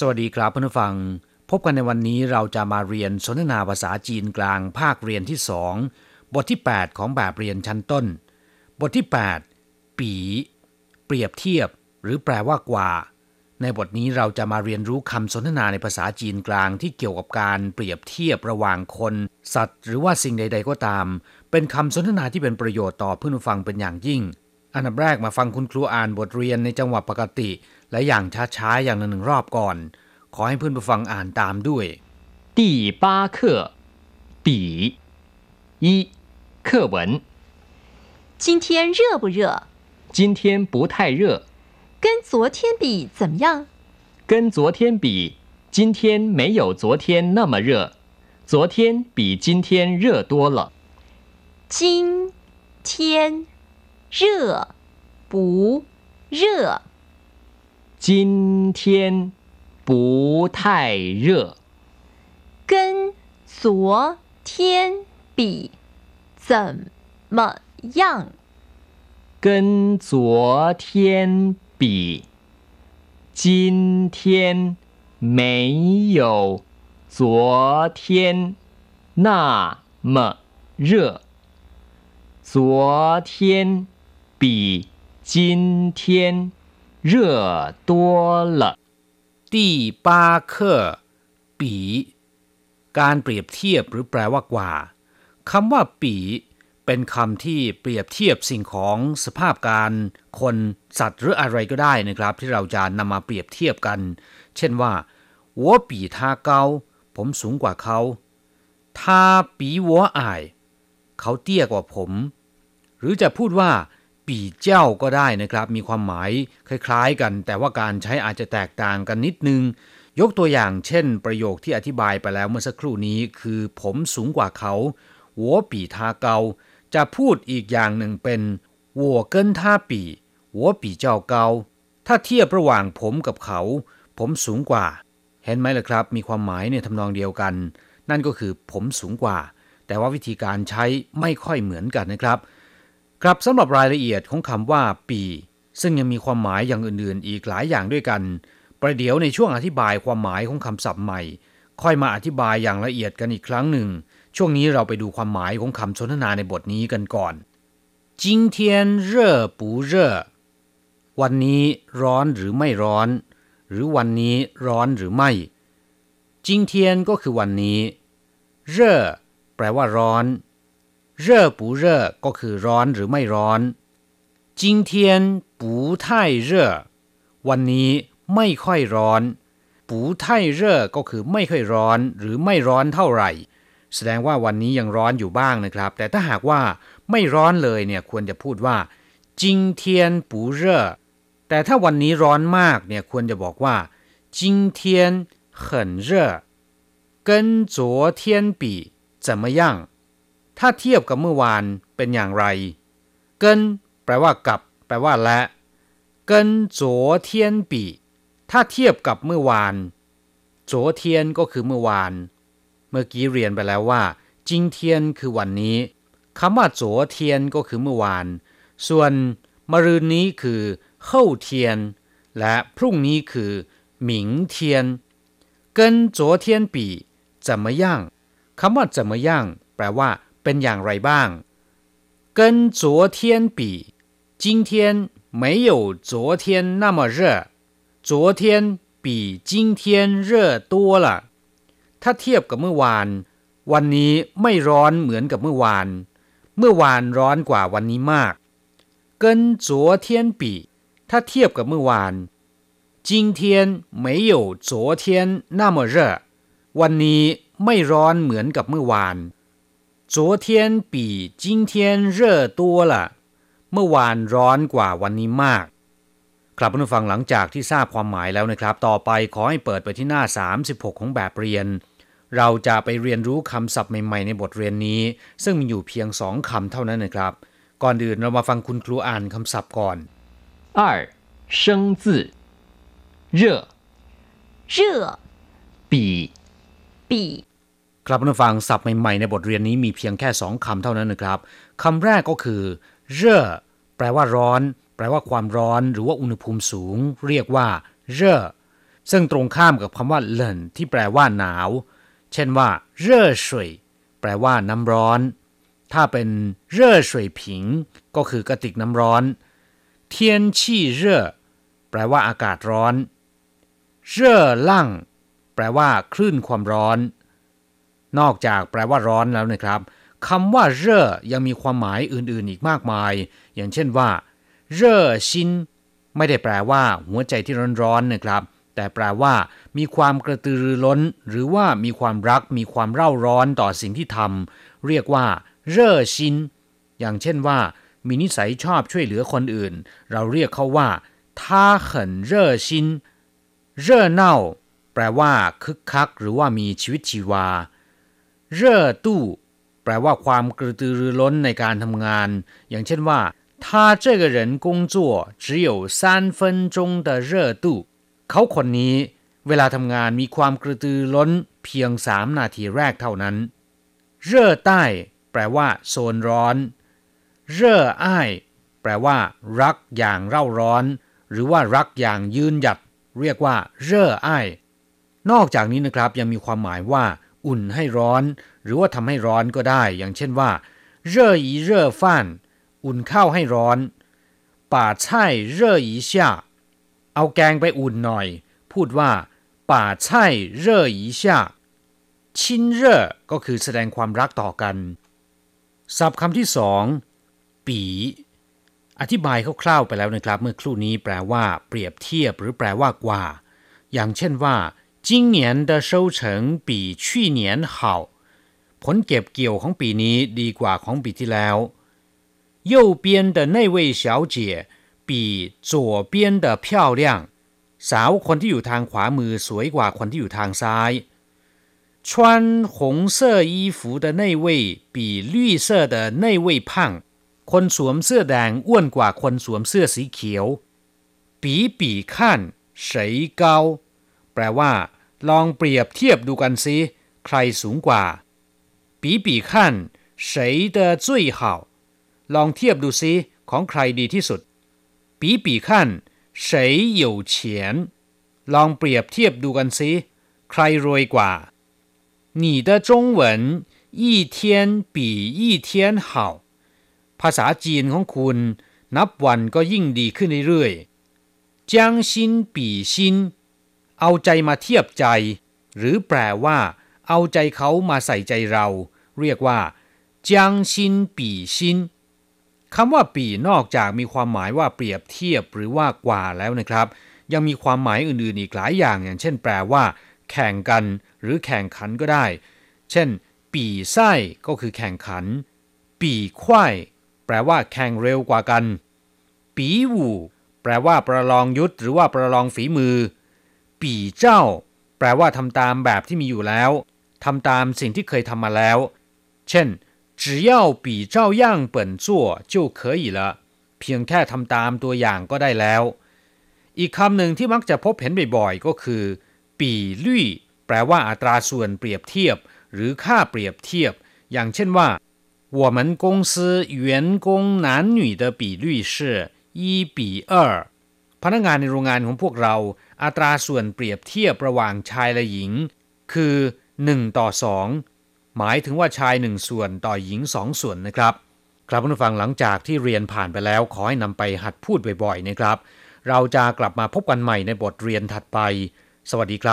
สวัสดีครับเพื่อนผู้ฟัง พบกันในวันนี้เราจะมาเรียนสนทนาภาษาจีนกลางภาคเรียนที่สองบทที่ 8 ของแบบเรียนชั้นต้น บทที่ 8 ปี เปรียบเทียบ หรือแปลว่ากว่า ในบทนี้เราจะมาเรียนรู้คำสนทนาในภาษาจีนกลางที่เกี่ยวกับการเปรียบเทียบระหว่างคน สัตว์ หรือว่าสิ่งใด ๆ ก็ตาม เป็นคำสนทนาที่เป็นประโยชน์ต่อเพื่อนผู้ฟังเป็นอย่างยิ่ง อันดับแรกมาฟังคุณครูอ่านบทเรียนในจังหวะปกติ และอย่างช้าๆอย่างละหนึ่งรอบก่อน ขอให้เพื่อนผู้ฟังอ่านตามด้วย 第八课，比一课文。今天热不热？今天不太热，跟昨天比怎么样？跟昨天比，今天没有昨天那么热，昨天比今天热多了。今天 热不热？今天不太热，跟昨天比怎么样？跟昨天比，今天没有昨天那么热。昨天比今天热多了。第八课ปี การเปรียบเทียบหรือแปลว่ากว่าคำว่าปี เป็นคำที่เปรียบเทียบสิ่งของสภาพการ คนสัตว์หรืออะไรก็ได้นะครับ ที่เราจะนำมาเปรียบเทียบกัน เช่นว่า我比他高ผมสูงกว่าเขา他比我矮เขาเตี้ยกว่าผม หรือจะพูดว่า ปี่เจ้าก็ได้นะครับ มีความหมายคล้ายๆกัน แต่ว่าการใช้อาจจะแตกต่างกันนิดนึง ยกตัวอย่างเช่น ประโยคที่อธิบายไปแล้วเมื่อสักครู่นี้ คือผมสูงกว่าเขาหัวปี่ทาเกา จะพูดอีกอย่างหนึ่งเป็นหัวเกินท่าปี่หัวปี่เจ้าเกา ถ้าเทียบระหว่างผมกับเขา ผมสูงกว่า เห็นไหมล่ะครับ มีความหมายในทำนองเดียวกัน นั่นก็คือผมสูงกว่า แต่ว่าวิธีการใช้ไม่ค่อยเหมือนกันนะครับ ครับสำหรับรายละเอียดของคำว่า ปี ซึ่งยังมีความหมายอย่างอื่นๆ อีกหลายอย่างด้วยกัน ประเดี๋ยวในช่วงอธิบายความหมายของคำศัพท์ใหม่ ค่อยมาอธิบายอย่างละเอียดกันอีกครั้งหนึ่ง ช่วงนี้เราไปดูความหมายของคำสนทนาในบทนี้กันก่อน今天热不热วันนี้ร้อนหรือไม่ร้อน หรือวันนี้ร้อนหรือไม่今天ก็คือวันนี้热แปลว่าร้อน 热不热ก็คือร้อนหรือไม่ร้อน今天不太热วันนี้ไม่ค่อยร้อน不太热ก็คือไม่ค่อยร้อน หรือไม่ร้อนเท่าไหร่ แสดงว่าวันนี้ยังร้อนอยู่บ้างนะครับ แต่ถ้าหากว่าไม่ร้อนเลยเนี่ยควรจะพูดว่า今天不热แต่ถ้าวันนี้ร้อนมากเนี่ยควรจะบอกว่า今天很热跟昨天比怎么样 ถ้าเทียบกับเมื่อวานเป็นอย่างไร เกินแปลว่ากับ แปลว่าและเกิน昨天比ถ้าเทียบกับเมื่อวาน昨天ก็คือเมื่อวาน เมื่อกี้เรียนไปแล้วว่า今天คือวันนี้คำว่า昨天ก็คือเมื่อวาน ส่วนมะรืนนี้คือ后天และพรุ่งนี้คือ明天跟昨天比怎么样คำว่า怎么样แปลว่า เป็นอย่างไรบ้าง 跟昨天比今天没有昨天那么热昨天比今天热多了ถ้าเทียบกับเมื่อวาน วันนี้ไม่ร้อนเหมือนกับเมื่อวาน เมื่อวานร้อนกว่าวันนี้มาก跟昨天比ถ้าเทียบกับเมื่อวาน今天没有昨天那么热วันนี้ไม่ร้อนเหมือนกับเมื่อวาน 昨天比今天热多了เมื่อวานร้อนกว่าวันนี้มาก ครับผู้ฟังหลังจากที่ทราบความหมายแล้วนะครับ ต่อไปขอให้เปิดไปที่หน้า 36 ของแบบเรียน เราจะไปเรียนรู้คำศัพท์ใหม่ๆในบทเรียนนี้ ซึ่งมีอยู่เพียงสองคำเท่านั้นนะครับ ก่อนอื่นเรามาฟังคุณครูอ่านคำศัพท์ก่อน 二生字，热热比比 ครับผู้ฟังศัพท์ใหม่ๆในบทเรียนนี้มีเพียงแค่สองคำเท่านั้นนะครับคำแรกก็คือเร่อแปลว่าร้อน แปลว่าความร้อน หรือว่าอุณหภูมิสูง เรียกว่าเร่อซึ่งตรงข้ามกับคำว่าเหลินที่แปลว่าหนาว เช่นว่าเร่อสวยแปลว่าน้ำร้อน ถ้าเป็นเร่อสวยผิง ก็คือกระติกน้ำร้อนเทียนชี่เร่อแปลว่าอากาศร้อนเร่อลั่งแปลว่าคลื่นความร้อน นอกจากแปลว่าร้อนแล้วนะครับคำว่าเร่อยังมีความหมายอื่นๆ อีกมากมาย อย่างเช่นว่า เร่อชินไม่ได้แปลว่า หัวใจที่ร้อนๆนะครับ แต่แปลว่า มีความกระตือรือร้น หรือว่ามีความรัก มีความเร่าร้อนต่อสิ่งที่ทำเรียกว่า เร่อชินอย่างเช่นว่า มีนิสัยชอบช่วยเหลือคนอื่น เราเรียกเขาว่าท่าเขินเร่อชินเร่อเน่าแปลว่า คึกคัก หรือว่ามีชีวิตชีวา เร่อตู้แปลว่าความกระตือรือร้นในการทำงาน อย่างเช่นว่า他这个人工作只有三分钟的热度เขาคนนี้เวลาทำงานมีความกระตือร้นเพียงสามนาทีแรกเท่านั้นเร่อใต้ แปลว่าโซนร้อนเร่ออ้ายแปลว่า รักอย่างเร่าร้อน หรือว่ารักอย่างยืนหยัด เรียกว่าเร่ออ้ายนอกจากนี้นะครับยังมีความหมายว่า อุ่นให้ร้อน หรือว่าทำให้ร้อนก็ได้ อย่างเช่นว่าเร่ออีเร่อฟ่าน อุ่นข้าวให้ร้อนป่าช่ายเร่ออี下เอาแกงไปอุ่นหน่อย พูดว่าป่าไช่เร่ออีชาชินเร่อก็คือแสดงความรักต่อกัน ศัพท์คำที่สองปีอธิบายคร่าวๆไปแล้วนะครับ เมื่อครู่นี้แปลว่า เปรียบเทียบหรือแปลว่ากว่า อย่างเช่นว่า 今年的收成比去年好ผลเก็บเกี่ยวของปีนี้ดีกว่าของปีที่แล้ว右边的那位小姐比左边的漂亮สาวคนที่อยู่ทางขวามือสวยกว่าคนที่อยู่ทางซ้าย穿红色衣服的那位比绿色的那位胖คนสวมเสื้อแดงอ้วนกว่าคนสวมเสื้อสีเขียว比比看谁高แปลว่า ลองเปรียบเทียบดูกันสิใครสูงกว่า比比看谁的最好ลองเทียบดูซิของใครดีที่สุด比比看谁有钱ลองเปรียบเทียบดูกันซิใครรวยกว่า你的中文一天比一天好ภาษาจีนของคุณ นับวันก็ยิ่งดีขึ้นเรื่อยๆ将心比心 เอาใจมาเทียบใจ หรือแปลว่า เอาใจเขามาใส่ใจเรา เรียกว่าจางชินปีชินคำว่าปีนอกจากมีความหมายว่าเปรียบเทียบหรือว่ากว่าแล้วนะครับ ยังมีความหมายอื่นๆอีกหลายอย่างอย่าง เช่น แปลว่า แข่งกัน หรือแข่งขันก็ได้ เช่น ปีไส้ก็คือแข่งขัน ปีควายแปลว่าแข่งเร็วกว่ากัน ปีวูแปลว่าประลองยุทธหรือว่าประลองฝีมือ ปีเจ้า แปลว่าทำตามแบบที่มีอยู่แล้วทำตามสิ่งที่เคยทำมาแล้ว เช่น只要比照样本做就可以了เพียงแค่ทำตามตัวอย่างก็ได้แล้ว อีกคำหนึ่งที่มักจะพบเห็นบ่อยๆก็คือ ปีลี่แปลว่าอัตราส่วนเปรียบเทียบ หรือค่าเปรียบเทียบ อย่างเช่นว่า我们公司员工男女的比率是一比二พนักงานในโรงงานของพวกเรา อัตราส่วนเปรียบเทียบระหว่างชายและหญิง คือ 1 ต่อ 2 หมายถึงว่าชายหนึ่งส่วนต่อหญิงสองส่วนนะครับ ครับผู้ฟังหลังจากที่เรียนผ่านไปแล้ว ขอให้นำไปหัดพูดบ่อยๆนะครับ เราจะกลับมาพบกันใหม่ในบทเรียนถัดไป สวัสดีครับ